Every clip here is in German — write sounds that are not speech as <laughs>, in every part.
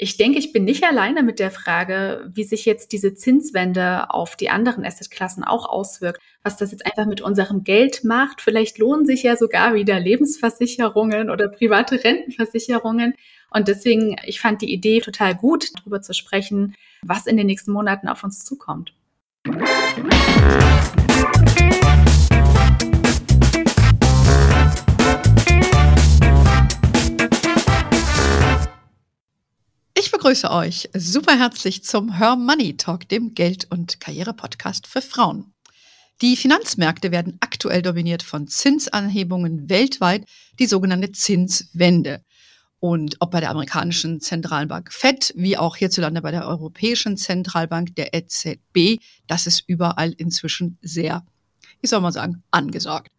Ich denke, ich bin nicht alleine mit der Frage, wie sich jetzt diese Zinswende auf die anderen Assetklassen auch auswirkt, was das jetzt einfach mit unserem Geld macht. Vielleicht lohnen sich ja sogar wieder Lebensversicherungen oder private Rentenversicherungen. Und deswegen, ich fand die Idee total gut, darüber zu sprechen, was in den nächsten Monaten auf uns zukommt. Begrüße euch super herzlich zum Her Money Talk, dem Geld- und Karriere-Podcast für Frauen. Die Finanzmärkte werden aktuell dominiert von Zinsanhebungen weltweit, die sogenannte Zinswende. Und ob bei der amerikanischen Zentralbank FED, wie auch hierzulande bei der Europäischen Zentralbank, der EZB, das ist überall inzwischen sehr, wie soll man sagen, angesagt.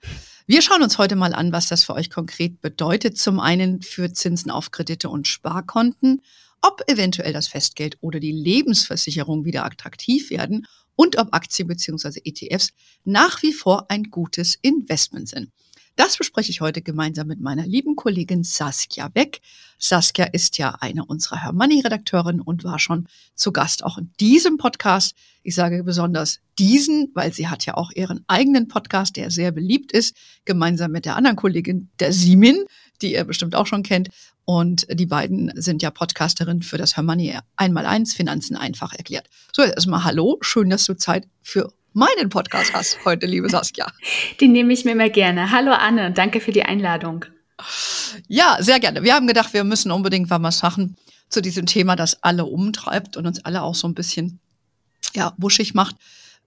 Wir schauen uns heute mal an, was das für euch konkret bedeutet. Zum einen für Zinsen auf Kredite und Sparkonten ob eventuell das Festgeld oder die Lebensversicherung wieder attraktiv werden und ob Aktien bzw. ETFs nach wie vor ein gutes Investment sind. Das bespreche ich heute gemeinsam mit meiner lieben Kollegin Saskia Beck. Saskia ist ja eine unserer Hermanni-Redakteurin und war schon zu Gast auch in diesem Podcast. Ich sage besonders diesen, weil sie hat ja auch ihren eigenen Podcast, der sehr beliebt ist, gemeinsam mit der anderen Kollegin, der Simin, die ihr bestimmt auch schon kennt. Und die beiden sind ja Podcasterin für das Hermanni einmal eins Finanzen einfach erklärt. So, erstmal hallo. Schön, dass du Zeit für meinen Podcast hast heute, liebe Saskia. Den nehme ich mir immer gerne. Hallo Anne, danke für die Einladung. Ja, sehr gerne. Wir haben gedacht, wir müssen unbedingt was machen zu diesem Thema, das alle umtreibt und uns alle auch so ein bisschen ja, wuschig macht.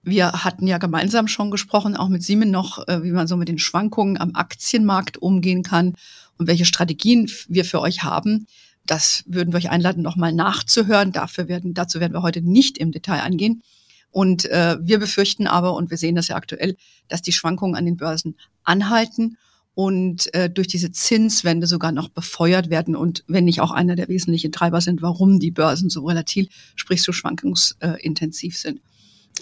Wir hatten ja gemeinsam schon gesprochen, auch mit Simon noch, äh, wie man so mit den Schwankungen am Aktienmarkt umgehen kann und welche Strategien wir für euch haben. Das würden wir euch einladen, nochmal nachzuhören. Dafür werden, dazu werden wir heute nicht im Detail eingehen. Und äh, wir befürchten aber, und wir sehen das ja aktuell, dass die Schwankungen an den Börsen anhalten und äh, durch diese Zinswende sogar noch befeuert werden und wenn nicht auch einer der wesentlichen Treiber sind, warum die Börsen so relativ, sprich so schwankungsintensiv sind.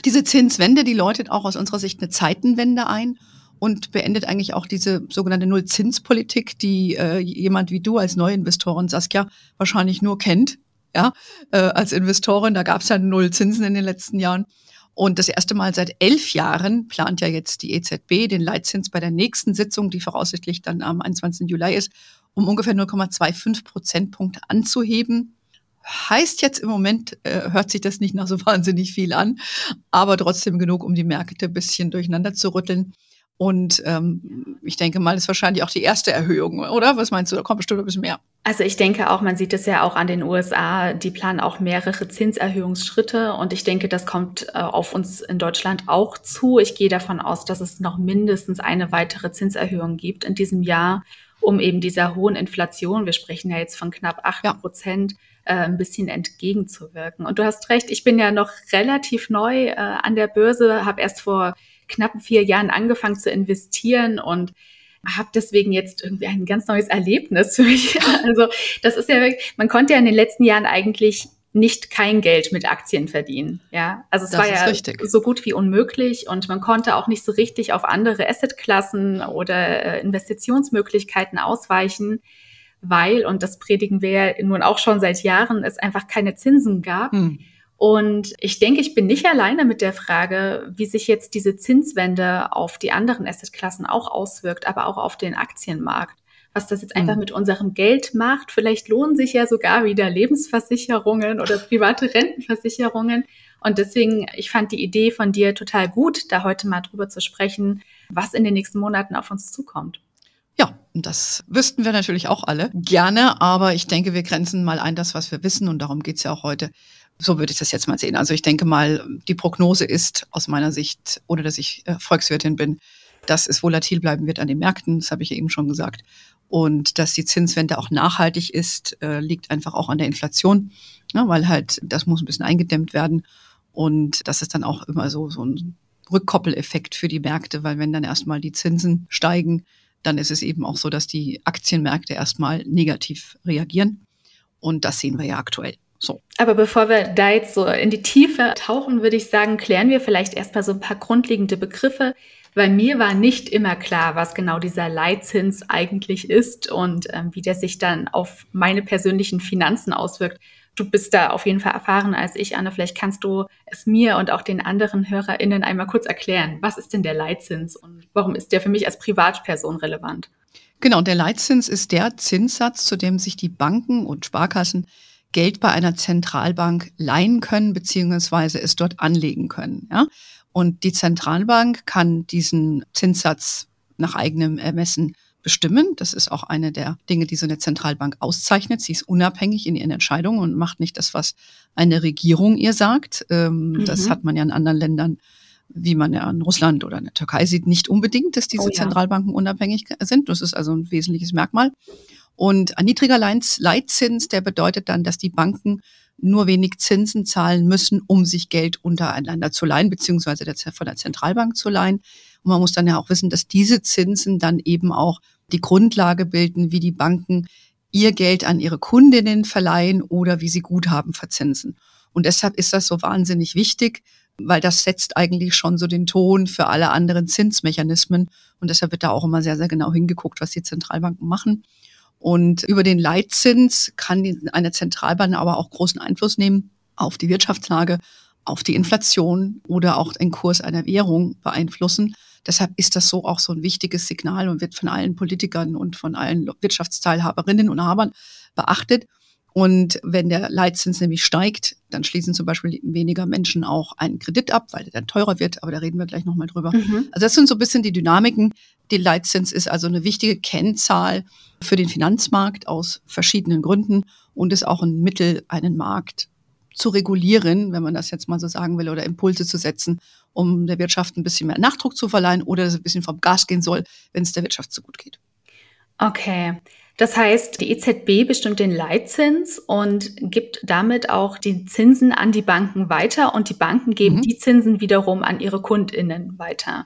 Diese Zinswende, die läutet auch aus unserer Sicht eine Zeitenwende ein und beendet eigentlich auch diese sogenannte Nullzinspolitik, die äh, jemand wie du als Neuinvestorin, Saskia, wahrscheinlich nur kennt ja, äh, als Investorin. Da gab es ja null Zinsen in den letzten Jahren. Und das erste Mal seit elf Jahren plant ja jetzt die EZB den Leitzins bei der nächsten Sitzung, die voraussichtlich dann am 21. Juli ist, um ungefähr 0,25 Prozentpunkte anzuheben. Heißt jetzt im Moment, äh, hört sich das nicht nach so <laughs> wahnsinnig viel an, aber trotzdem genug, um die Märkte ein bisschen durcheinander zu rütteln. Und ähm, ich denke mal, das ist wahrscheinlich auch die erste Erhöhung, oder? Was meinst du? Da kommt bestimmt ein bisschen mehr. Also ich denke auch, man sieht es ja auch an den USA, die planen auch mehrere Zinserhöhungsschritte und ich denke, das kommt äh, auf uns in Deutschland auch zu. Ich gehe davon aus, dass es noch mindestens eine weitere Zinserhöhung gibt in diesem Jahr, um eben dieser hohen Inflation, wir sprechen ja jetzt von knapp acht Prozent, ja. äh, ein bisschen entgegenzuwirken. Und du hast recht, ich bin ja noch relativ neu äh, an der Börse, habe erst vor knappen vier Jahren angefangen zu investieren und habe deswegen jetzt irgendwie ein ganz neues Erlebnis für mich. <laughs> Also das ist ja wirklich, man konnte ja in den letzten Jahren eigentlich nicht kein Geld mit Aktien verdienen. Ja, also es das war ja richtig. so gut wie unmöglich und man konnte auch nicht so richtig auf andere Assetklassen oder äh, Investitionsmöglichkeiten ausweichen, weil, und das predigen wir ja nun auch schon seit Jahren, es einfach keine Zinsen gab. Hm. Und ich denke, ich bin nicht alleine mit der Frage, wie sich jetzt diese Zinswende auf die anderen Assetklassen auch auswirkt, aber auch auf den Aktienmarkt. Was das jetzt einfach mhm. mit unserem Geld macht. Vielleicht lohnen sich ja sogar wieder Lebensversicherungen oder private Rentenversicherungen. Und deswegen, ich fand die Idee von dir total gut, da heute mal drüber zu sprechen, was in den nächsten Monaten auf uns zukommt. Ja, das wüssten wir natürlich auch alle gerne, aber ich denke, wir grenzen mal ein das, was wir wissen und darum geht's ja auch heute so würde ich das jetzt mal sehen. Also ich denke mal, die Prognose ist aus meiner Sicht, ohne dass ich äh, Volkswirtin bin, dass es volatil bleiben wird an den Märkten, das habe ich ja eben schon gesagt. Und dass die Zinswende auch nachhaltig ist, äh, liegt einfach auch an der Inflation, ne, weil halt das muss ein bisschen eingedämmt werden. Und das ist dann auch immer so, so ein Rückkoppeleffekt für die Märkte, weil wenn dann erstmal die Zinsen steigen, dann ist es eben auch so, dass die Aktienmärkte erstmal negativ reagieren. Und das sehen wir ja aktuell. So. Aber bevor wir da jetzt so in die Tiefe tauchen, würde ich sagen, klären wir vielleicht erstmal so ein paar grundlegende Begriffe, weil mir war nicht immer klar, was genau dieser Leitzins eigentlich ist und ähm, wie der sich dann auf meine persönlichen Finanzen auswirkt. Du bist da auf jeden Fall erfahren als ich, Anne. Vielleicht kannst du es mir und auch den anderen HörerInnen einmal kurz erklären. Was ist denn der Leitzins und warum ist der für mich als Privatperson relevant? Genau, der Leitzins ist der Zinssatz, zu dem sich die Banken und Sparkassen Geld bei einer Zentralbank leihen können, beziehungsweise es dort anlegen können. Ja? Und die Zentralbank kann diesen Zinssatz nach eigenem Ermessen bestimmen. Das ist auch eine der Dinge, die so eine Zentralbank auszeichnet. Sie ist unabhängig in ihren Entscheidungen und macht nicht das, was eine Regierung ihr sagt. Ähm, mhm. Das hat man ja in anderen Ländern, wie man ja in Russland oder in der Türkei sieht, nicht unbedingt, dass diese oh, ja. Zentralbanken unabhängig sind. Das ist also ein wesentliches Merkmal. Und ein niedriger Leitzins, der bedeutet dann, dass die Banken nur wenig Zinsen zahlen müssen, um sich Geld untereinander zu leihen, beziehungsweise von der Zentralbank zu leihen. Und man muss dann ja auch wissen, dass diese Zinsen dann eben auch die Grundlage bilden, wie die Banken ihr Geld an ihre Kundinnen verleihen oder wie sie Guthaben verzinsen. Und deshalb ist das so wahnsinnig wichtig, weil das setzt eigentlich schon so den Ton für alle anderen Zinsmechanismen. Und deshalb wird da auch immer sehr, sehr genau hingeguckt, was die Zentralbanken machen. Und über den Leitzins kann eine Zentralbank aber auch großen Einfluss nehmen auf die Wirtschaftslage, auf die Inflation oder auch den Kurs einer Währung beeinflussen. Deshalb ist das so auch so ein wichtiges Signal und wird von allen Politikern und von allen Wirtschaftsteilhaberinnen und Habern beachtet. Und wenn der Leitzins nämlich steigt, dann schließen zum Beispiel weniger Menschen auch einen Kredit ab, weil der dann teurer wird. Aber da reden wir gleich nochmal drüber. Mhm. Also das sind so ein bisschen die Dynamiken. Die Leitzins ist also eine wichtige Kennzahl für den Finanzmarkt aus verschiedenen Gründen und ist auch ein Mittel, einen Markt zu regulieren, wenn man das jetzt mal so sagen will, oder Impulse zu setzen, um der Wirtschaft ein bisschen mehr Nachdruck zu verleihen oder dass es ein bisschen vom Gas gehen soll, wenn es der Wirtschaft zu gut geht. Okay. Das heißt, die EZB bestimmt den Leitzins und gibt damit auch die Zinsen an die Banken weiter und die Banken geben mhm. die Zinsen wiederum an ihre Kundinnen weiter.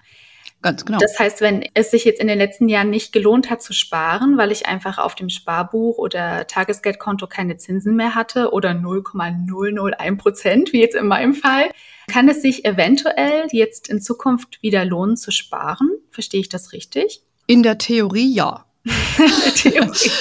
Ganz genau. Das heißt, wenn es sich jetzt in den letzten Jahren nicht gelohnt hat zu sparen, weil ich einfach auf dem Sparbuch oder Tagesgeldkonto keine Zinsen mehr hatte oder 0,001 Prozent, wie jetzt in meinem Fall, kann es sich eventuell jetzt in Zukunft wieder lohnen zu sparen? Verstehe ich das richtig? In der Theorie ja.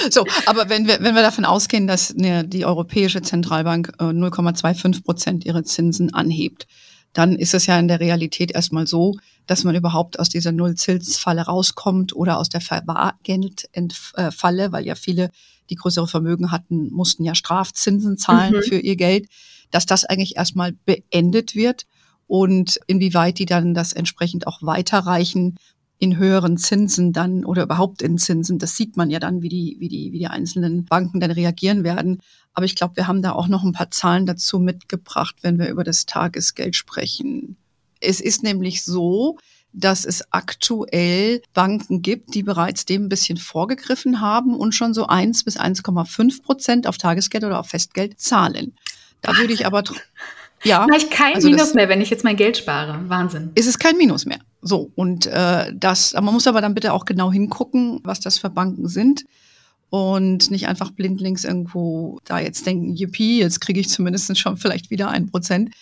So, aber wenn wir, wenn wir davon ausgehen, dass ne, die Europäische Zentralbank äh, 0,25 Prozent ihre Zinsen anhebt, dann ist es ja in der Realität erstmal so, dass man überhaupt aus dieser Nullzinsfalle rauskommt oder aus der Verwahrgeldfalle, weil ja viele, die größere Vermögen hatten, mussten ja Strafzinsen zahlen mhm. für ihr Geld, dass das eigentlich erstmal beendet wird und inwieweit die dann das entsprechend auch weiterreichen in höheren Zinsen dann oder überhaupt in Zinsen, das sieht man ja dann, wie die, wie die, wie die einzelnen Banken dann reagieren werden. Aber ich glaube, wir haben da auch noch ein paar Zahlen dazu mitgebracht, wenn wir über das Tagesgeld sprechen. Es ist nämlich so, dass es aktuell Banken gibt, die bereits dem ein bisschen vorgegriffen haben und schon so 1 bis 1,5 Prozent auf Tagesgeld oder auf Festgeld zahlen. Da würde ich aber ja, mache ich kein also Minus mehr, wenn ich jetzt mein Geld spare. Wahnsinn. Ist es kein Minus mehr. So und äh, das, man muss aber dann bitte auch genau hingucken, was das für Banken sind und nicht einfach blindlings irgendwo da jetzt denken, yippie, jetzt kriege ich zumindest schon vielleicht wieder ein Prozent.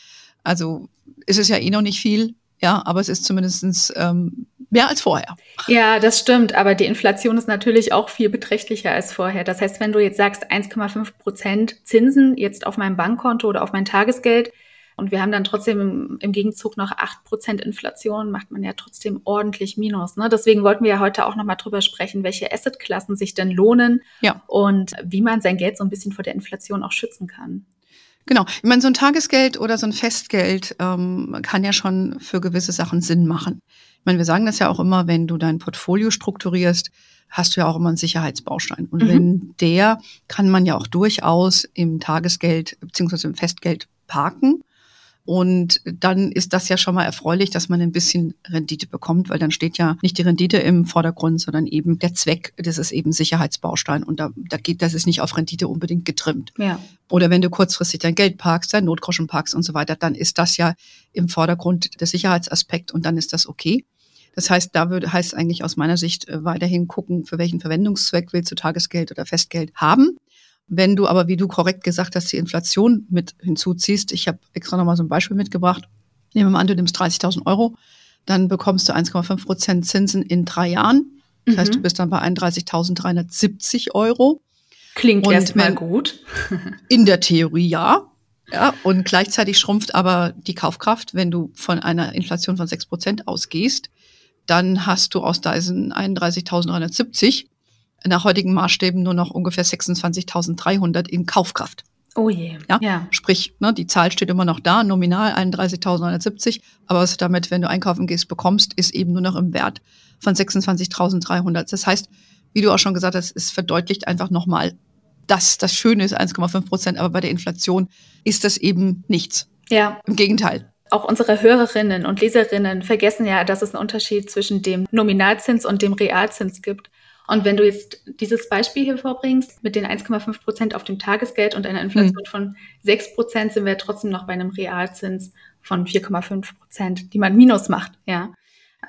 Also ist es ja eh noch nicht viel, ja, aber es ist zumindest ähm, mehr als vorher. Ja, das stimmt, aber die Inflation ist natürlich auch viel beträchtlicher als vorher. Das heißt, wenn du jetzt sagst 1,5 Prozent Zinsen jetzt auf meinem Bankkonto oder auf mein Tagesgeld, und wir haben dann trotzdem im, im Gegenzug noch 8% Inflation, macht man ja trotzdem ordentlich Minus. Ne? Deswegen wollten wir ja heute auch nochmal drüber sprechen, welche Assetklassen sich denn lohnen ja. und wie man sein Geld so ein bisschen vor der Inflation auch schützen kann. Genau. Ich meine, so ein Tagesgeld oder so ein Festgeld ähm, kann ja schon für gewisse Sachen Sinn machen. Ich meine, wir sagen das ja auch immer, wenn du dein Portfolio strukturierst, hast du ja auch immer einen Sicherheitsbaustein. Und mhm. wenn der kann man ja auch durchaus im Tagesgeld beziehungsweise im Festgeld parken. Und dann ist das ja schon mal erfreulich, dass man ein bisschen Rendite bekommt, weil dann steht ja nicht die Rendite im Vordergrund, sondern eben der Zweck, das ist eben Sicherheitsbaustein und da, da geht, das ist nicht auf Rendite unbedingt getrimmt. Ja. Oder wenn du kurzfristig dein Geld parkst, dein Notgroschen parkst und so weiter, dann ist das ja im Vordergrund der Sicherheitsaspekt und dann ist das okay. Das heißt, da würde, heißt eigentlich aus meiner Sicht äh, weiterhin gucken, für welchen Verwendungszweck willst du Tagesgeld oder Festgeld haben. Wenn du aber, wie du korrekt gesagt hast, die Inflation mit hinzuziehst, ich habe extra nochmal so ein Beispiel mitgebracht. Nehmen wir mal an, du nimmst 30.000 Euro, dann bekommst du 1,5 Prozent Zinsen in drei Jahren. Das mhm. heißt, du bist dann bei 31.370 Euro. Klingt erstmal gut. <laughs> in der Theorie ja. Ja, und gleichzeitig schrumpft aber die Kaufkraft, wenn du von einer Inflation von 6% ausgehst, dann hast du aus diesen 31.370 nach heutigen Maßstäben nur noch ungefähr 26.300 in Kaufkraft. Oh je. Ja? ja. Sprich, ne, die Zahl steht immer noch da, nominal 31.970, aber was du damit, wenn du einkaufen gehst, bekommst, ist eben nur noch im Wert von 26.300. Das heißt, wie du auch schon gesagt hast, es verdeutlicht einfach nochmal, dass das Schöne ist 1,5 Prozent, aber bei der Inflation ist das eben nichts. Ja. Im Gegenteil. Auch unsere Hörerinnen und Leserinnen vergessen ja, dass es einen Unterschied zwischen dem Nominalzins und dem Realzins gibt. Und wenn du jetzt dieses Beispiel hier vorbringst mit den 1,5 Prozent auf dem Tagesgeld und einer Inflation mhm. von 6 Prozent, sind wir trotzdem noch bei einem Realzins von 4,5 Prozent, die man minus macht, ja.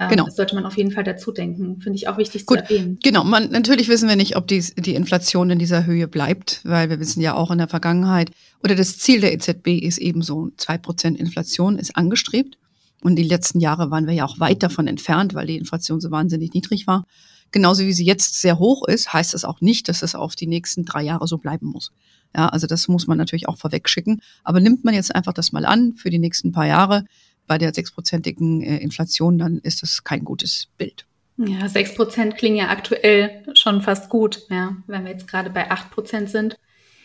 Ähm, genau. Das sollte man auf jeden Fall dazu denken. Finde ich auch wichtig Gut, zu erwähnen. Genau, man, natürlich wissen wir nicht, ob die, die Inflation in dieser Höhe bleibt, weil wir wissen ja auch in der Vergangenheit, oder das Ziel der EZB ist eben so, zwei Prozent Inflation ist angestrebt. Und die letzten Jahre waren wir ja auch weit davon entfernt, weil die Inflation so wahnsinnig niedrig war. Genauso wie sie jetzt sehr hoch ist, heißt das auch nicht, dass es auf die nächsten drei Jahre so bleiben muss. Ja, also das muss man natürlich auch vorwegschicken. Aber nimmt man jetzt einfach das mal an für die nächsten paar Jahre, bei der sechsprozentigen äh, Inflation, dann ist das kein gutes Bild. Ja, sechs Prozent klingen ja aktuell schon fast gut, ja, wenn wir jetzt gerade bei acht Prozent sind.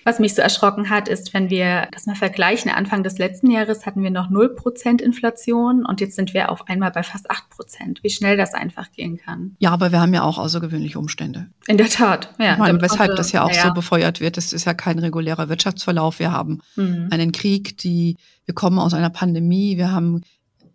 Was mich so erschrocken hat, ist, wenn wir das mal vergleichen, Anfang des letzten Jahres hatten wir noch 0% Inflation und jetzt sind wir auf einmal bei fast 8%. Wie schnell das einfach gehen kann. Ja, aber wir haben ja auch außergewöhnliche Umstände. In der Tat, ja. Ich meine, weshalb das ja auch ja. so befeuert wird, das ist ja kein regulärer Wirtschaftsverlauf. Wir haben mhm. einen Krieg, die, wir kommen aus einer Pandemie, wir haben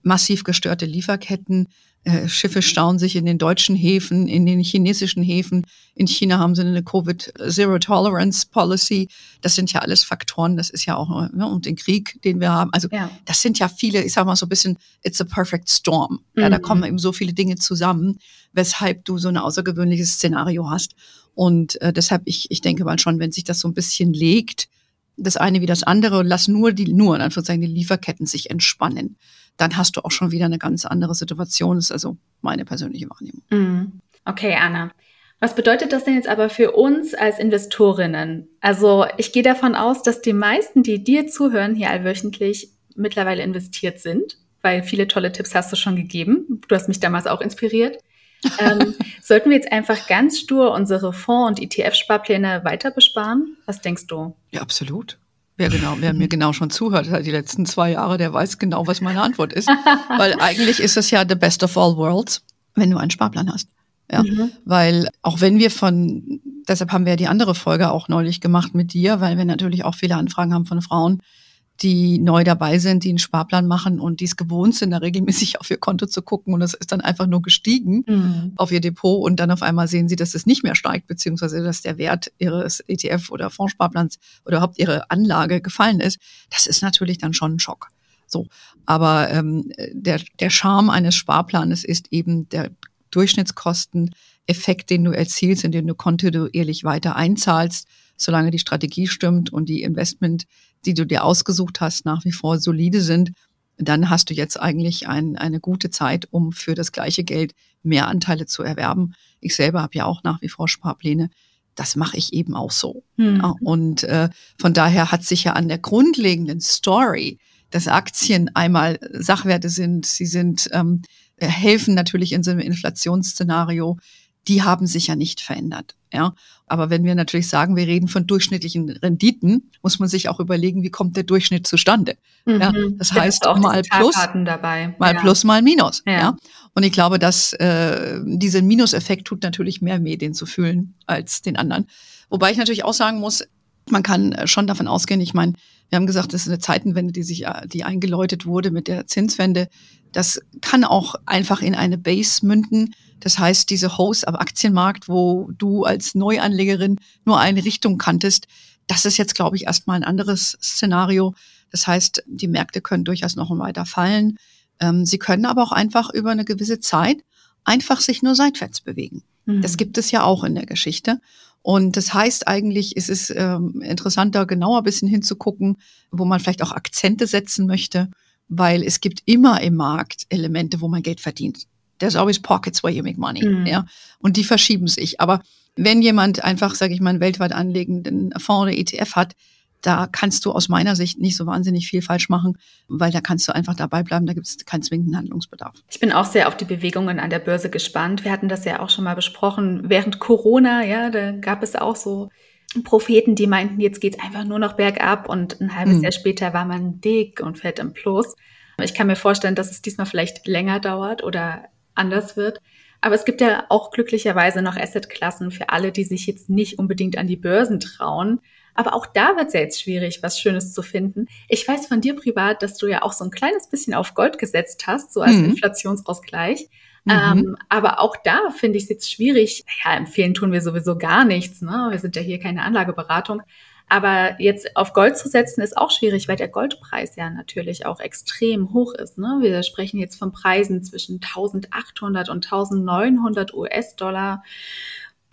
massiv gestörte Lieferketten. Äh, Schiffe stauen sich in den deutschen Häfen, in den chinesischen Häfen. In China haben sie eine Covid Zero Tolerance Policy. Das sind ja alles Faktoren. Das ist ja auch ne, und den Krieg, den wir haben. Also ja. das sind ja viele. Ich sag mal so ein bisschen. It's a perfect storm. Ja, da mhm. kommen eben so viele Dinge zusammen, weshalb du so ein außergewöhnliches Szenario hast. Und äh, deshalb ich ich denke mal schon, wenn sich das so ein bisschen legt, das eine wie das andere und lass nur die nur in Anführungszeichen die Lieferketten sich entspannen dann hast du auch schon wieder eine ganz andere Situation. Das ist also meine persönliche Wahrnehmung. Mhm. Okay, Anna. Was bedeutet das denn jetzt aber für uns als Investorinnen? Also ich gehe davon aus, dass die meisten, die dir zuhören, hier allwöchentlich mittlerweile investiert sind, weil viele tolle Tipps hast du schon gegeben. Du hast mich damals auch inspiriert. ähm, <laughs> sollten wir jetzt einfach ganz stur unsere Fonds- und ETF-Sparpläne weiter besparen? Was denkst du? Ja, absolut. Wer genau, wer mir genau schon zuhört, die letzten zwei Jahre, der weiß genau, was meine Antwort ist. <laughs> Weil eigentlich ist es ja the best of all worlds, wenn du einen Sparplan hast. Ja, mhm. weil auch wenn wir von, deshalb haben wir ja die andere Folge auch neulich gemacht mit dir, weil wir natürlich auch viele Anfragen haben von Frauen, die neu dabei sind, die einen Sparplan machen und die es gewohnt sind, da regelmäßig auf ihr Konto zu gucken und es ist dann einfach nur gestiegen mhm. auf ihr Depot und dann auf einmal sehen sie, dass es nicht mehr steigt, beziehungsweise dass der Wert ihres ETF oder Fondssparplans oder überhaupt ihre Anlage gefallen ist. Das ist natürlich dann schon ein Schock. So, aber ähm, der, der Charme eines Sparplanes ist eben der Durchschnittskosteneffekt, den du erzielst, indem du kontinuierlich weiter einzahlst, solange die Strategie stimmt und die Investment die du dir ausgesucht hast, nach wie vor solide sind, dann hast du jetzt eigentlich ein, eine gute Zeit, um für das gleiche Geld mehr Anteile zu erwerben. Ich selber habe ja auch nach wie vor Sparpläne. Das mache ich eben auch so. Hm. Und äh, von daher hat sich ja an der grundlegenden Story, dass Aktien einmal Sachwerte sind, sie sind ähm, helfen natürlich in so einem Inflationsszenario, die haben sich ja nicht verändert. Ja, aber wenn wir natürlich sagen, wir reden von durchschnittlichen Renditen, muss man sich auch überlegen, wie kommt der Durchschnitt zustande. Mhm. Ja, das ja, heißt auch mal plus, dabei. mal ja. plus, mal minus. Ja. ja. Und ich glaube, dass äh, dieser Minuseffekt tut natürlich mehr Medien zu fühlen als den anderen. Wobei ich natürlich auch sagen muss, man kann schon davon ausgehen, ich meine, wir haben gesagt, das ist eine Zeitenwende, die sich, die eingeläutet wurde mit der Zinswende. Das kann auch einfach in eine Base münden, das heißt, diese Host am Aktienmarkt, wo du als Neuanlegerin nur eine Richtung kanntest, das ist jetzt, glaube ich, erstmal ein anderes Szenario. Das heißt, die Märkte können durchaus noch weiter fallen. Ähm, sie können aber auch einfach über eine gewisse Zeit einfach sich nur seitwärts bewegen. Mhm. Das gibt es ja auch in der Geschichte. Und das heißt eigentlich, ist es ähm, interessanter, genauer ein bisschen hinzugucken, wo man vielleicht auch Akzente setzen möchte, weil es gibt immer im Markt Elemente, wo man Geld verdient. There's always pockets where you make money. Mhm. Ja. Und die verschieben sich. Aber wenn jemand einfach, sage ich mal, einen weltweit anlegenden Fonds oder ETF hat, da kannst du aus meiner Sicht nicht so wahnsinnig viel falsch machen, weil da kannst du einfach dabei bleiben, da gibt es keinen zwingenden Handlungsbedarf. Ich bin auch sehr auf die Bewegungen an der Börse gespannt. Wir hatten das ja auch schon mal besprochen. Während Corona, ja, da gab es auch so Propheten, die meinten, jetzt geht's einfach nur noch bergab und ein halbes mhm. Jahr später war man dick und fett im Plus. Ich kann mir vorstellen, dass es diesmal vielleicht länger dauert oder anders wird. Aber es gibt ja auch glücklicherweise noch Assetklassen für alle, die sich jetzt nicht unbedingt an die Börsen trauen. Aber auch da wird es ja jetzt schwierig, was Schönes zu finden. Ich weiß von dir privat, dass du ja auch so ein kleines bisschen auf Gold gesetzt hast, so als mhm. Inflationsausgleich. Mhm. Ähm, aber auch da finde ich es jetzt schwierig. Ja, empfehlen tun wir sowieso gar nichts. Ne? Wir sind ja hier keine Anlageberatung. Aber jetzt auf Gold zu setzen ist auch schwierig, weil der Goldpreis ja natürlich auch extrem hoch ist. Ne? Wir sprechen jetzt von Preisen zwischen 1800 und 1900 US-Dollar.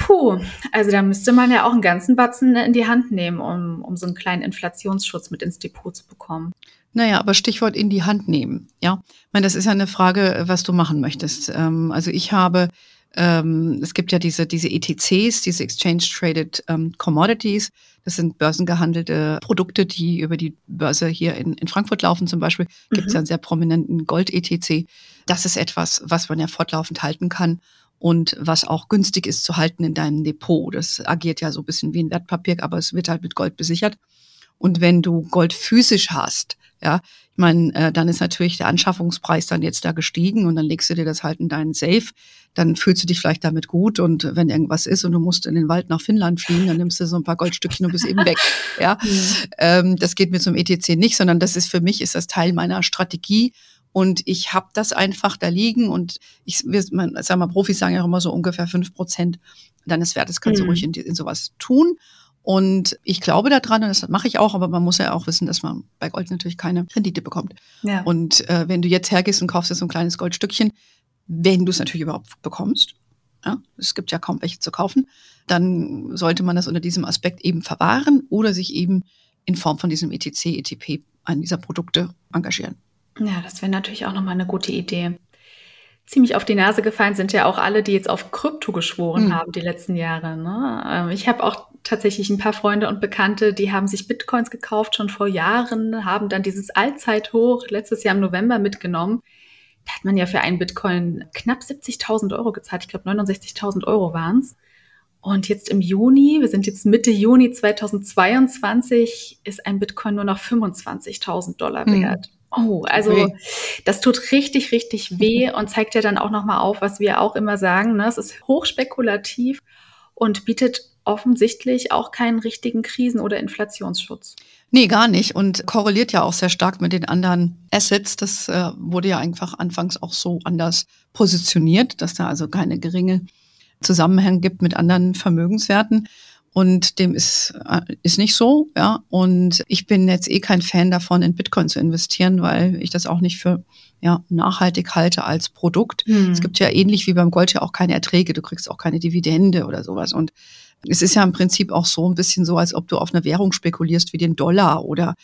Puh, also da müsste man ja auch einen ganzen Batzen in die Hand nehmen, um, um so einen kleinen Inflationsschutz mit ins Depot zu bekommen. Naja, aber Stichwort in die Hand nehmen. Ja, ich meine, das ist ja eine Frage, was du machen möchtest. Ähm, also ich habe, ähm, es gibt ja diese, diese ETCs, diese Exchange Traded ähm, Commodities. Das sind börsengehandelte Produkte, die über die Börse hier in, in Frankfurt laufen zum Beispiel. Gibt es mhm. ja einen sehr prominenten Gold-ETC. Das ist etwas, was man ja fortlaufend halten kann und was auch günstig ist zu halten in deinem Depot. Das agiert ja so ein bisschen wie ein Wertpapier, aber es wird halt mit Gold besichert. Und wenn du Gold physisch hast, ja, ich meine, äh, dann ist natürlich der Anschaffungspreis dann jetzt da gestiegen und dann legst du dir das halt in deinen Safe. Dann fühlst du dich vielleicht damit gut und wenn irgendwas ist und du musst in den Wald nach Finnland fliegen, dann nimmst du so ein paar Goldstückchen und bist eben weg. <laughs> Ja, mhm. ähm, das geht mir zum ETC nicht, sondern das ist für mich ist das Teil meiner Strategie und ich habe das einfach da liegen und ich, wir, man, sag mal, Profis sagen ja immer so ungefähr fünf Prozent deines Wertes kannst mhm. du ruhig in, in sowas tun. Und ich glaube daran, und das mache ich auch, aber man muss ja auch wissen, dass man bei Gold natürlich keine Rendite bekommt. Ja. Und äh, wenn du jetzt hergehst und kaufst dir so ein kleines Goldstückchen, wenn du es natürlich überhaupt bekommst, ja, es gibt ja kaum welche zu kaufen, dann sollte man das unter diesem Aspekt eben verwahren oder sich eben in Form von diesem ETC, ETP an dieser Produkte engagieren. Ja, das wäre natürlich auch nochmal eine gute Idee. Ziemlich auf die Nase gefallen sind ja auch alle, die jetzt auf Krypto geschworen mhm. haben die letzten Jahre. Ne? Ähm, ich habe auch tatsächlich ein paar Freunde und Bekannte, die haben sich Bitcoins gekauft schon vor Jahren, haben dann dieses Allzeithoch letztes Jahr im November mitgenommen. Da hat man ja für einen Bitcoin knapp 70.000 Euro gezahlt. Ich glaube 69.000 Euro waren es. Und jetzt im Juni, wir sind jetzt Mitte Juni 2022, ist ein Bitcoin nur noch 25.000 Dollar hm. wert. Mhm. Oh, also okay. das tut richtig, richtig weh und zeigt ja dann auch nochmal auf, was wir auch immer sagen. Ne? Es ist hochspekulativ und bietet offensichtlich auch keinen richtigen Krisen- oder Inflationsschutz. Nee, gar nicht und korreliert ja auch sehr stark mit den anderen Assets. Das äh, wurde ja einfach anfangs auch so anders positioniert, dass da also keine geringe Zusammenhänge gibt mit anderen Vermögenswerten. Und dem ist, äh, ist nicht so, ja. Und ich bin jetzt eh kein Fan davon, in Bitcoin zu investieren, weil ich das auch nicht für ja, nachhaltig halte als Produkt. Hm. Es gibt ja ähnlich wie beim Gold ja auch keine Erträge, du kriegst auch keine Dividende oder sowas. Und es ist ja im Prinzip auch so ein bisschen so, als ob du auf eine Währung spekulierst wie den Dollar oder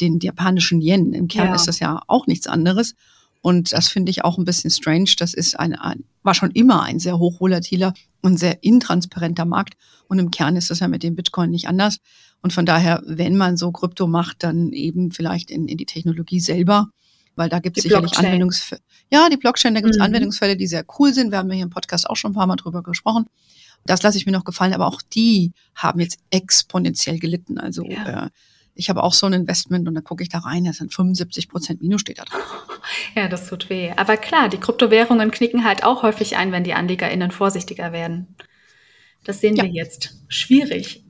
den japanischen Yen. Im Kern ja. ist das ja auch nichts anderes. Und das finde ich auch ein bisschen strange. Das ist ein, ein, war schon immer ein sehr hochvolatiler und sehr intransparenter Markt. Und im Kern ist das ja mit dem Bitcoin nicht anders. Und von daher, wenn man so Krypto macht, dann eben vielleicht in, in die Technologie selber, weil da gibt es sicherlich Anwendungsfälle. Ja, die Blockchain, da gibt es mhm. Anwendungsfälle, die sehr cool sind. Wir haben ja hier im Podcast auch schon ein paar Mal drüber gesprochen. Das lasse ich mir noch gefallen, aber auch die haben jetzt exponentiell gelitten. Also ja. äh, ich habe auch so ein Investment und da gucke ich da rein, da sind 75 Prozent Minus steht da drauf. Ja, das tut weh. Aber klar, die Kryptowährungen knicken halt auch häufig ein, wenn die AnlegerInnen vorsichtiger werden. Das sehen ja. wir jetzt. Schwierig.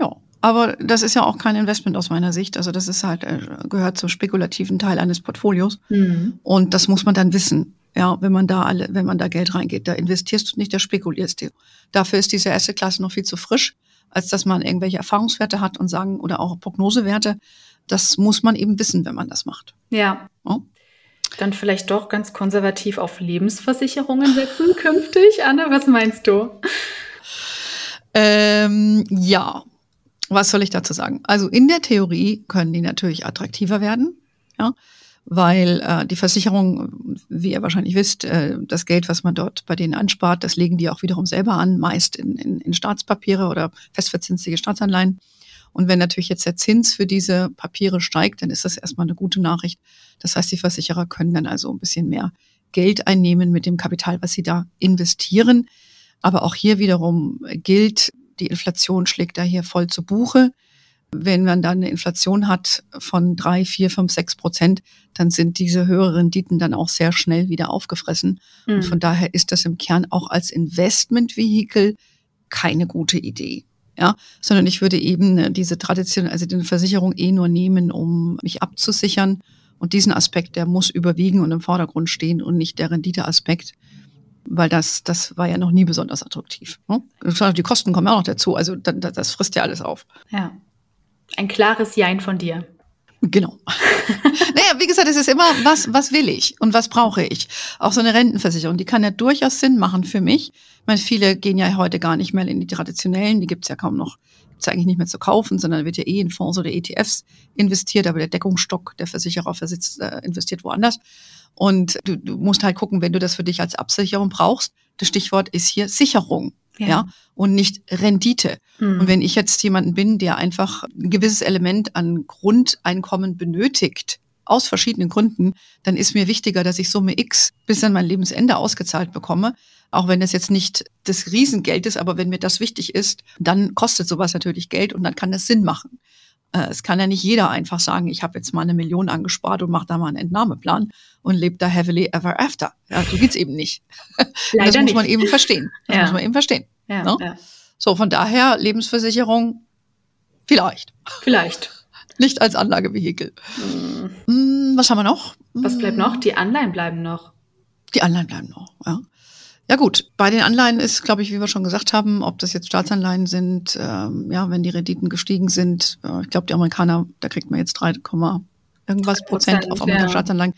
Ja, aber das ist ja auch kein Investment aus meiner Sicht. Also das ist halt, äh, gehört zum spekulativen Teil eines Portfolios. Mhm. Und das muss man dann wissen. Ja, wenn man da alle, wenn man da Geld reingeht, da investierst du nicht, da spekulierst du. Dafür ist diese erste Klasse noch viel zu frisch als dass man irgendwelche Erfahrungswerte hat und sagen oder auch Prognosewerte. Das muss man eben wissen, wenn man das macht. Ja. ja. Dann vielleicht doch ganz konservativ auf Lebensversicherungen setzen künftig. Anne, was meinst du? Ähm, ja, was soll ich dazu sagen? Also in der Theorie können die natürlich attraktiver werden, ja, weil äh, die Versicherung, wie ihr wahrscheinlich wisst, äh, das Geld, was man dort bei denen anspart, das legen die auch wiederum selber an, meist in, in, in Staatspapiere oder festverzinsliche Staatsanleihen. Und wenn natürlich jetzt der Zins für diese Papiere steigt, dann ist das erstmal eine gute Nachricht. Das heißt, die Versicherer können dann also ein bisschen mehr Geld einnehmen mit dem Kapital, was sie da investieren. Aber auch hier wiederum gilt, die Inflation schlägt da hier voll zu Buche. Wenn man dann eine Inflation hat von drei, vier, fünf, sechs Prozent, dann sind diese höheren Renditen dann auch sehr schnell wieder aufgefressen. Mhm. Und von daher ist das im Kern auch als Investmentvehikel keine gute Idee. Ja, sondern ich würde eben äh, diese Tradition, also die Versicherung eh nur nehmen, um mich abzusichern. Und diesen Aspekt, der muss überwiegen und im Vordergrund stehen und nicht der Renditeaspekt weil das, das war ja noch nie besonders attraktiv. Ne? Die Kosten kommen auch noch dazu, also das, das frisst ja alles auf. Ja. Ein klares Jein von dir. Genau. <laughs> naja, wie gesagt, es ist immer, was, was will ich und was brauche ich? Auch so eine Rentenversicherung, die kann ja durchaus Sinn machen für mich. Ich meine, viele gehen ja heute gar nicht mehr in die traditionellen, die gibt's ja kaum noch, gibt's ja eigentlich nicht mehr zu kaufen, sondern wird ja eh in Fonds oder ETFs investiert, aber der Deckungsstock der Versicherer versitzt, äh, investiert woanders. Und du, du musst halt gucken, wenn du das für dich als Absicherung brauchst, das Stichwort ist hier Sicherung ja. ja, und nicht Rendite. Mhm. Und wenn ich jetzt jemanden bin, der einfach ein gewisses Element an Grundeinkommen benötigt, aus verschiedenen Gründen, dann ist mir wichtiger, dass ich Summe X bis an mein Lebensende ausgezahlt bekomme. Auch wenn das jetzt nicht das Riesengeld ist, aber wenn mir das wichtig ist, dann kostet sowas natürlich Geld und dann kann das Sinn machen. Äh, es kann ja nicht jeder einfach sagen, ich habe jetzt mal eine Million angespart und mache da mal einen Entnahmeplan und lebt da heavily ever after. Ja, so geht's eben nicht. <laughs> Leider das muss man eben verstehen. Das ja. muss man eben verstehen. Ja, ne? ja. So, von daher Lebensversicherung vielleicht. Vielleicht. <laughs> Nicht als Anlagevehikel. Hm. Was haben wir noch? Was bleibt noch? Die Anleihen bleiben noch. Die Anleihen bleiben noch, ja. Ja gut, bei den Anleihen ist, glaube ich, wie wir schon gesagt haben, ob das jetzt Staatsanleihen sind, ähm, ja, wenn die Renditen gestiegen sind, äh, ich glaube, die Amerikaner, da kriegt man jetzt 3, irgendwas Prozent auf amerikanische ja. Staatsanleihen.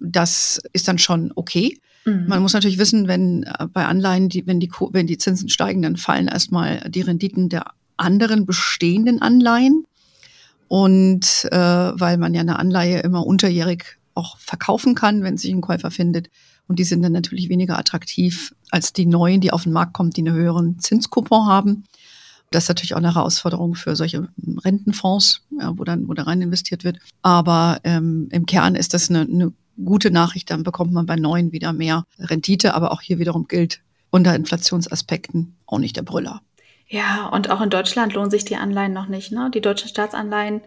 Das ist dann schon okay. Mhm. Man muss natürlich wissen, wenn äh, bei Anleihen, die, wenn, die, wenn die Zinsen steigen, dann fallen erstmal die Renditen der anderen bestehenden Anleihen. Und äh, weil man ja eine Anleihe immer unterjährig auch verkaufen kann, wenn sich ein Käufer findet, und die sind dann natürlich weniger attraktiv als die neuen, die auf den Markt kommen, die einen höheren Zinskupon haben. Das ist natürlich auch eine Herausforderung für solche Rentenfonds, ja, wo dann wo da rein investiert wird. Aber ähm, im Kern ist das eine, eine gute Nachricht. Dann bekommt man bei neuen wieder mehr Rendite. Aber auch hier wiederum gilt unter Inflationsaspekten auch nicht der Brüller. Ja, und auch in Deutschland lohnen sich die Anleihen noch nicht. Ne? Die deutschen Staatsanleihen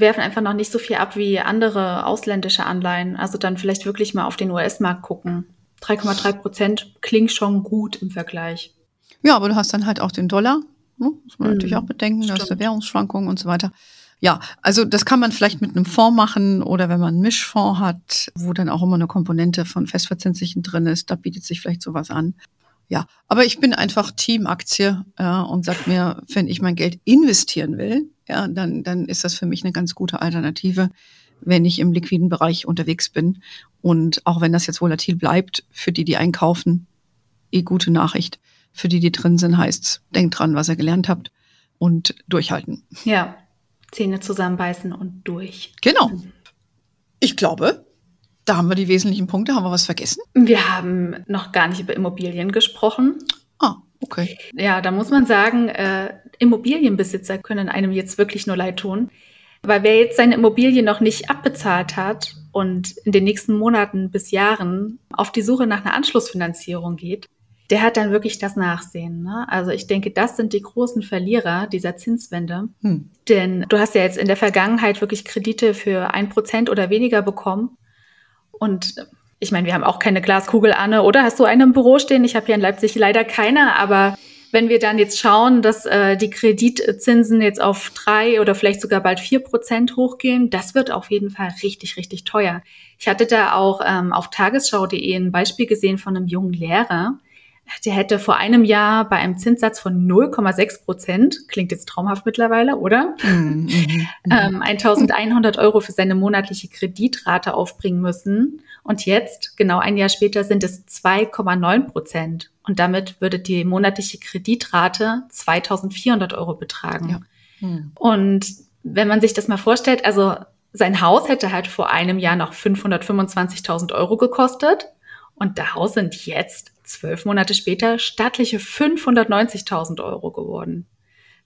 werfen einfach noch nicht so viel ab wie andere ausländische Anleihen. Also dann vielleicht wirklich mal auf den US-Markt gucken. 3,3 Prozent klingt schon gut im Vergleich. Ja, aber du hast dann halt auch den Dollar. Ne? Muss man mm, natürlich auch bedenken, da ist Währungsschwankungen und so weiter. Ja, also das kann man vielleicht mit einem Fonds machen oder wenn man einen Mischfonds hat, wo dann auch immer eine Komponente von Festverzinslichen drin ist, da bietet sich vielleicht sowas an. Ja, aber ich bin einfach Teamaktie ja, und sag mir, wenn ich mein Geld investieren will, ja, dann, dann ist das für mich eine ganz gute Alternative, wenn ich im liquiden Bereich unterwegs bin. Und auch wenn das jetzt volatil bleibt, für die, die einkaufen, eh gute Nachricht. Für die, die drin sind, heißt, denkt dran, was ihr gelernt habt und durchhalten. Ja, Zähne zusammenbeißen und durch. Genau. Ich glaube, da haben wir die wesentlichen Punkte. Haben wir was vergessen? Wir haben noch gar nicht über Immobilien gesprochen. Ah, okay. Ja, da muss man sagen, äh, Immobilienbesitzer können einem jetzt wirklich nur leid tun. Weil wer jetzt seine Immobilie noch nicht abbezahlt hat und in den nächsten Monaten bis Jahren auf die Suche nach einer Anschlussfinanzierung geht, der hat dann wirklich das Nachsehen. Ne? Also ich denke, das sind die großen Verlierer dieser Zinswende. Hm. Denn du hast ja jetzt in der Vergangenheit wirklich Kredite für ein Prozent oder weniger bekommen. Und ich meine, wir haben auch keine Glaskugel, Anne, oder? Hast du eine im Büro stehen? Ich habe hier in Leipzig leider keine, aber wenn wir dann jetzt schauen, dass äh, die Kreditzinsen jetzt auf drei oder vielleicht sogar bald vier Prozent hochgehen, das wird auf jeden Fall richtig, richtig teuer. Ich hatte da auch ähm, auf tagesschau.de ein Beispiel gesehen von einem jungen Lehrer, der hätte vor einem Jahr bei einem Zinssatz von 0,6 Prozent, klingt jetzt traumhaft mittlerweile, oder? Mm, mm, <laughs> mm. ähm, 1100 Euro für seine monatliche Kreditrate aufbringen müssen. Und jetzt, genau ein Jahr später, sind es 2,9 Prozent. Und damit würde die monatliche Kreditrate 2400 Euro betragen. Ja. Mm. Und wenn man sich das mal vorstellt, also sein Haus hätte halt vor einem Jahr noch 525.000 Euro gekostet und daraus sind jetzt zwölf Monate später stattliche 590.000 Euro geworden.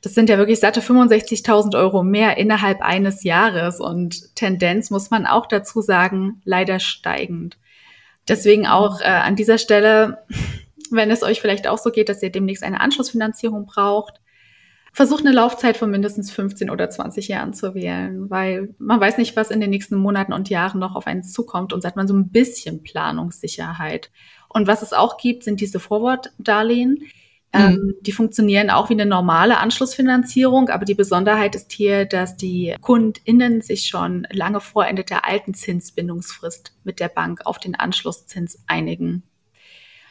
Das sind ja wirklich satte 65.000 Euro mehr innerhalb eines Jahres und Tendenz muss man auch dazu sagen, leider steigend. Deswegen auch äh, an dieser Stelle, wenn es euch vielleicht auch so geht, dass ihr demnächst eine Anschlussfinanzierung braucht, versucht eine Laufzeit von mindestens 15 oder 20 Jahren zu wählen, weil man weiß nicht, was in den nächsten Monaten und Jahren noch auf einen zukommt und sagt man so ein bisschen Planungssicherheit. Und was es auch gibt, sind diese Forward-Darlehen. Mhm. Ähm, die funktionieren auch wie eine normale Anschlussfinanzierung, aber die Besonderheit ist hier, dass die KundInnen sich schon lange vor Ende der alten Zinsbindungsfrist mit der Bank auf den Anschlusszins einigen.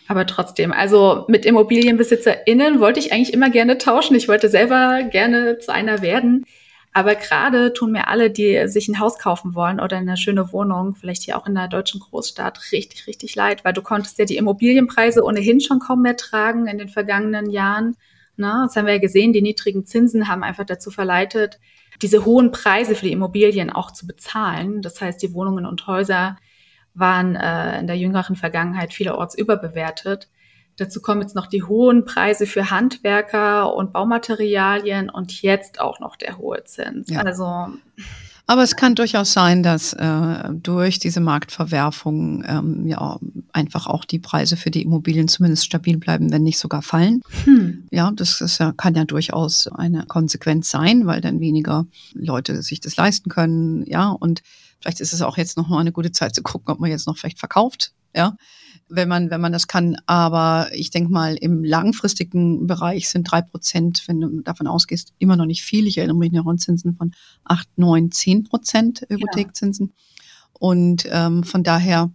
Aber trotzdem, also mit ImmobilienbesitzerInnen wollte ich eigentlich immer gerne tauschen. Ich wollte selber gerne zu einer werden. Aber gerade tun mir alle, die sich ein Haus kaufen wollen oder eine schöne Wohnung, vielleicht hier auch in einer deutschen Großstadt, richtig, richtig leid, weil du konntest ja die Immobilienpreise ohnehin schon kaum mehr tragen in den vergangenen Jahren. Na, das haben wir ja gesehen, die niedrigen Zinsen haben einfach dazu verleitet, diese hohen Preise für die Immobilien auch zu bezahlen. Das heißt, die Wohnungen und Häuser waren äh, in der jüngeren Vergangenheit vielerorts überbewertet. Dazu kommen jetzt noch die hohen Preise für Handwerker und Baumaterialien und jetzt auch noch der hohe Zins. Ja. Also aber es kann durchaus sein, dass äh, durch diese Marktverwerfung ähm, ja einfach auch die Preise für die Immobilien zumindest stabil bleiben, wenn nicht sogar fallen. Hm. Ja, das ist ja, kann ja durchaus eine Konsequenz sein, weil dann weniger Leute sich das leisten können. Ja, und Vielleicht ist es auch jetzt noch mal eine gute Zeit zu gucken, ob man jetzt noch vielleicht verkauft, ja, wenn man, wenn man das kann. Aber ich denke mal, im langfristigen Bereich sind drei Prozent, wenn du davon ausgehst, immer noch nicht viel. Ich erinnere mich an Zinsen von acht, neun, zehn Prozent Hypothekzinsen. Ja. Und ähm, von daher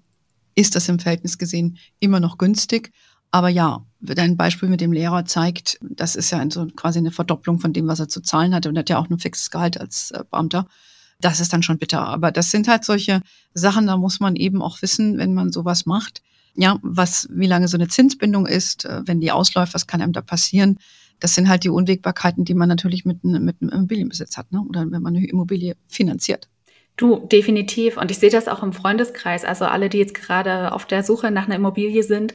ist das im Verhältnis gesehen immer noch günstig. Aber ja, dein Beispiel mit dem Lehrer zeigt, das ist ja so quasi eine Verdopplung von dem, was er zu zahlen hatte. Und er hat ja auch ein fixes Gehalt als äh, Beamter das ist dann schon bitter. Aber das sind halt solche Sachen, da muss man eben auch wissen, wenn man sowas macht, ja, was, wie lange so eine Zinsbindung ist, äh, wenn die ausläuft, was kann einem da passieren? Das sind halt die Unwägbarkeiten, die man natürlich mit, mit einem Immobilienbesitz hat, ne? oder wenn man eine Immobilie finanziert. Du, definitiv. Und ich sehe das auch im Freundeskreis. Also alle, die jetzt gerade auf der Suche nach einer Immobilie sind,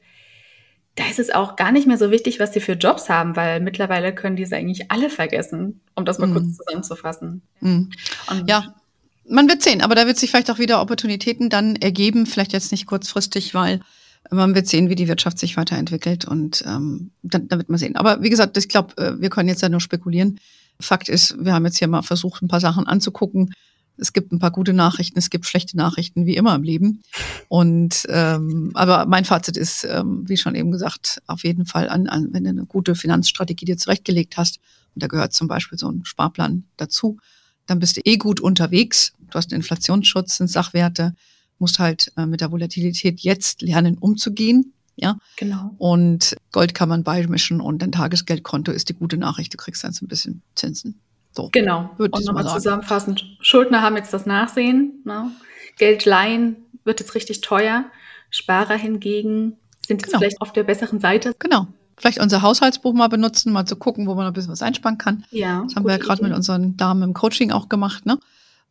da ist es auch gar nicht mehr so wichtig, was sie für Jobs haben, weil mittlerweile können diese eigentlich alle vergessen, um das mal mm. kurz zusammenzufassen. Mm. ja, man wird sehen, aber da wird sich vielleicht auch wieder Opportunitäten dann ergeben, vielleicht jetzt nicht kurzfristig, weil man wird sehen, wie die Wirtschaft sich weiterentwickelt und ähm, dann, dann wird man sehen. Aber wie gesagt, ich glaube, äh, wir können jetzt ja nur spekulieren. Fakt ist, wir haben jetzt hier mal versucht, ein paar Sachen anzugucken es gibt ein paar gute Nachrichten, es gibt schlechte Nachrichten, wie immer im Leben. Und ähm, aber mein Fazit ist, ähm, wie schon eben gesagt, auf jeden Fall an, an, wenn du eine gute Finanzstrategie dir zurechtgelegt hast, und da gehört zum Beispiel so ein Sparplan dazu, dann bist du eh gut unterwegs. Du hast einen Inflationsschutz, sind Sachwerte, musst halt äh, mit der Volatilität jetzt lernen, umzugehen. Ja, genau. Und Gold kann man beimischen und dein Tagesgeldkonto ist die gute Nachricht. Du kriegst dann so ein bisschen Zinsen. So, genau. Und nochmal zusammenfassend, Schuldner haben jetzt das Nachsehen. Ne? Geld leihen wird jetzt richtig teuer. Sparer hingegen sind jetzt genau. vielleicht auf der besseren Seite. Genau. Vielleicht unser Haushaltsbuch mal benutzen, mal zu gucken, wo man ein bisschen was einsparen kann. Ja. Das haben wir ja gerade mit unseren Damen im Coaching auch gemacht, ne?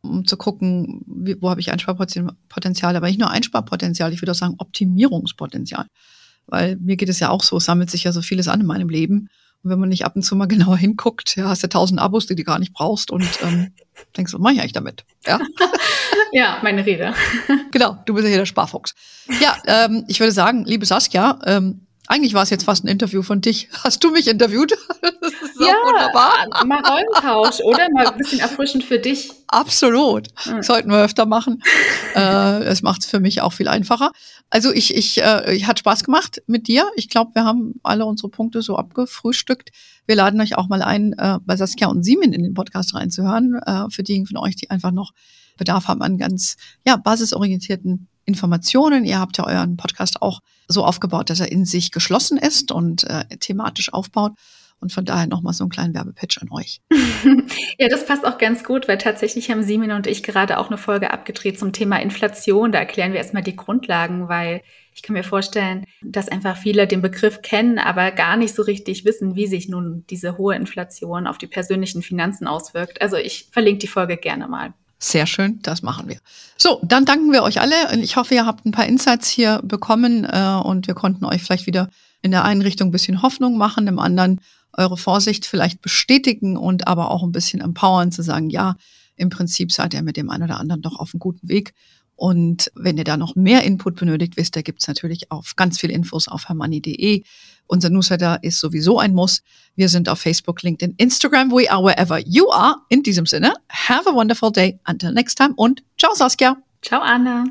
Um zu gucken, wie, wo habe ich Einsparpotenzial, aber nicht nur Einsparpotenzial, ich würde auch sagen Optimierungspotenzial. Weil mir geht es ja auch so, es sammelt sich ja so vieles an in meinem Leben. Und wenn man nicht ab und zu mal <laughs> genauer hinguckt, ja, hast du tausend Abos, die du gar nicht brauchst und ähm, denkst, was mache ich eigentlich damit? Ja, <laughs> ja meine Rede. genau, du bist ja hier der Sparfuchs. Ja, ähm, ich würde sagen, liebe Saskia, ähm, eigentlich war es jetzt fast ein Interview von dich. <laughs> Hast du mich interviewt? <laughs> ja, wunderbar. mal Rollentausch, oder? Mal ein bisschen erfrischend für dich. Absolut. Das sollten wir öfter machen. <laughs> äh, es macht es für mich auch viel einfacher. Also ich, ich, äh, ich hat Spaß gemacht mit dir. Ich glaube, wir haben alle unsere Punkte so abgefrühstückt. Wir laden euch auch mal ein, äh, bei Saskia und Simin in den Podcast reinzuhören. Äh, für diejenigen von euch, die einfach noch Bedarf haben an ganz ja, basisorientierten Informationen. Ihr habt ja euren Podcast auch so aufgebaut, dass er in sich geschlossen ist und äh, thematisch aufbaut. Und von daher nochmal so einen kleinen Werbepitch an euch. <laughs> ja, das passt auch ganz gut, weil tatsächlich haben Simin und ich gerade auch eine Folge abgedreht zum Thema Inflation. Da erklären wir erstmal die Grundlagen, weil ich kann mir vorstellen, dass einfach viele den Begriff kennen, aber gar nicht so richtig wissen, wie sich nun diese hohe Inflation auf die persönlichen Finanzen auswirkt. Also ich verlinke die Folge gerne mal. Sehr schön, das machen wir. So, dann danken wir euch alle. Ich hoffe, ihr habt ein paar Insights hier bekommen äh, und wir konnten euch vielleicht wieder in der einen Richtung ein bisschen Hoffnung machen, im anderen eure Vorsicht vielleicht bestätigen und aber auch ein bisschen empowern zu sagen, ja, im Prinzip seid ihr mit dem einen oder anderen doch auf einem guten Weg. Und wenn ihr da noch mehr Input benötigt, wisst ihr, gibt's natürlich auf ganz viel Infos auf hermanni.de. Unser Newsletter ist sowieso ein Muss. Wir sind auf Facebook, LinkedIn, Instagram. We are wherever you are. In diesem Sinne, have a wonderful day. Until next time und ciao Saskia. Ciao Anna.